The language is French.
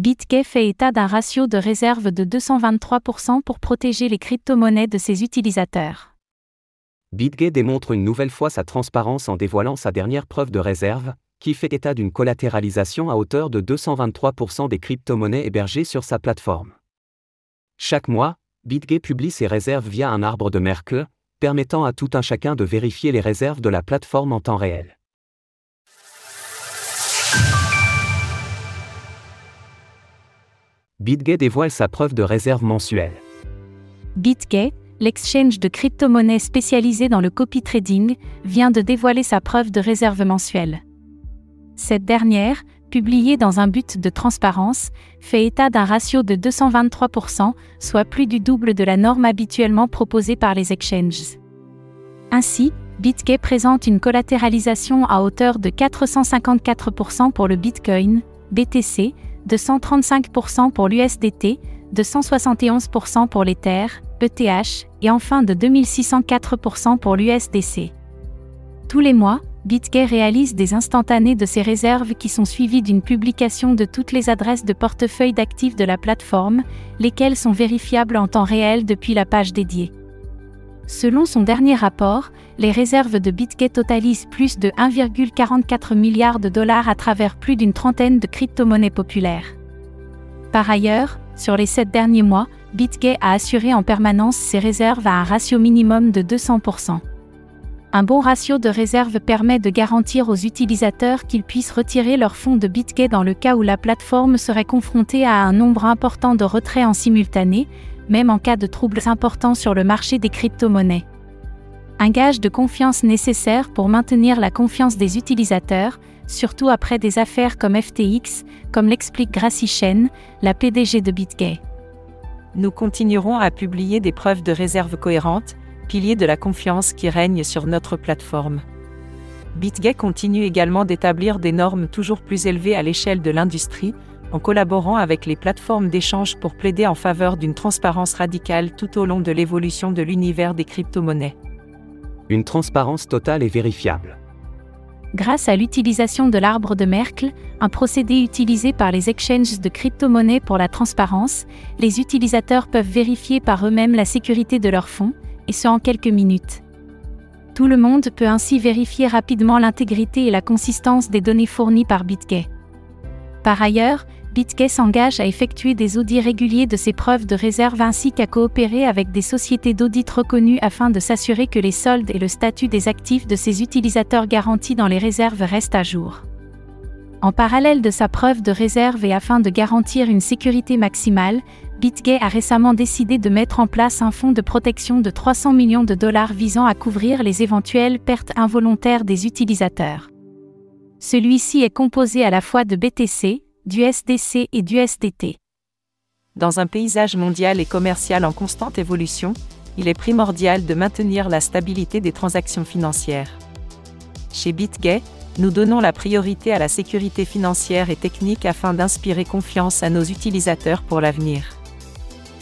BitGay fait état d'un ratio de réserve de 223% pour protéger les crypto-monnaies de ses utilisateurs. BitGay démontre une nouvelle fois sa transparence en dévoilant sa dernière preuve de réserve, qui fait état d'une collatéralisation à hauteur de 223% des crypto-monnaies hébergées sur sa plateforme. Chaque mois, BitGay publie ses réserves via un arbre de Merkle, permettant à tout un chacun de vérifier les réserves de la plateforme en temps réel. BitGay dévoile sa preuve de réserve mensuelle. BitGay, l'exchange de crypto-monnaies spécialisé dans le copy trading, vient de dévoiler sa preuve de réserve mensuelle. Cette dernière, publiée dans un but de transparence, fait état d'un ratio de 223%, soit plus du double de la norme habituellement proposée par les exchanges. Ainsi, BitGay présente une collatéralisation à hauteur de 454% pour le Bitcoin, BTC, de 135% pour l'USDT, de 171% pour l'Ether, ETH, et enfin de 2604% pour l'USDC. Tous les mois, BitGay réalise des instantanés de ses réserves qui sont suivies d'une publication de toutes les adresses de portefeuille d'actifs de la plateforme, lesquelles sont vérifiables en temps réel depuis la page dédiée. Selon son dernier rapport, les réserves de BitGay totalisent plus de 1,44 milliard de dollars à travers plus d'une trentaine de crypto-monnaies populaires. Par ailleurs, sur les sept derniers mois, BitGay a assuré en permanence ses réserves à un ratio minimum de 200%. Un bon ratio de réserve permet de garantir aux utilisateurs qu'ils puissent retirer leurs fonds de BitGay dans le cas où la plateforme serait confrontée à un nombre important de retraits en simultané, même en cas de troubles importants sur le marché des crypto-monnaies. Un gage de confiance nécessaire pour maintenir la confiance des utilisateurs, surtout après des affaires comme FTX, comme l'explique Gracie Chen, la PDG de BitGay. Nous continuerons à publier des preuves de réserve cohérentes, piliers de la confiance qui règne sur notre plateforme. BitGay continue également d'établir des normes toujours plus élevées à l'échelle de l'industrie, en collaborant avec les plateformes d'échange pour plaider en faveur d'une transparence radicale tout au long de l'évolution de l'univers des crypto-monnaies. Une transparence totale et vérifiable. Grâce à l'utilisation de l'arbre de Merkle, un procédé utilisé par les exchanges de crypto-monnaies pour la transparence, les utilisateurs peuvent vérifier par eux-mêmes la sécurité de leurs fonds, et ce en quelques minutes. Tout le monde peut ainsi vérifier rapidement l'intégrité et la consistance des données fournies par BitGay. Par ailleurs, BitGay s'engage à effectuer des audits réguliers de ses preuves de réserve ainsi qu'à coopérer avec des sociétés d'audit reconnues afin de s'assurer que les soldes et le statut des actifs de ses utilisateurs garantis dans les réserves restent à jour. En parallèle de sa preuve de réserve et afin de garantir une sécurité maximale, BitGay a récemment décidé de mettre en place un fonds de protection de 300 millions de dollars visant à couvrir les éventuelles pertes involontaires des utilisateurs. Celui-ci est composé à la fois de BTC, du SDC et du SDT. Dans un paysage mondial et commercial en constante évolution, il est primordial de maintenir la stabilité des transactions financières. Chez BitGay, nous donnons la priorité à la sécurité financière et technique afin d'inspirer confiance à nos utilisateurs pour l'avenir.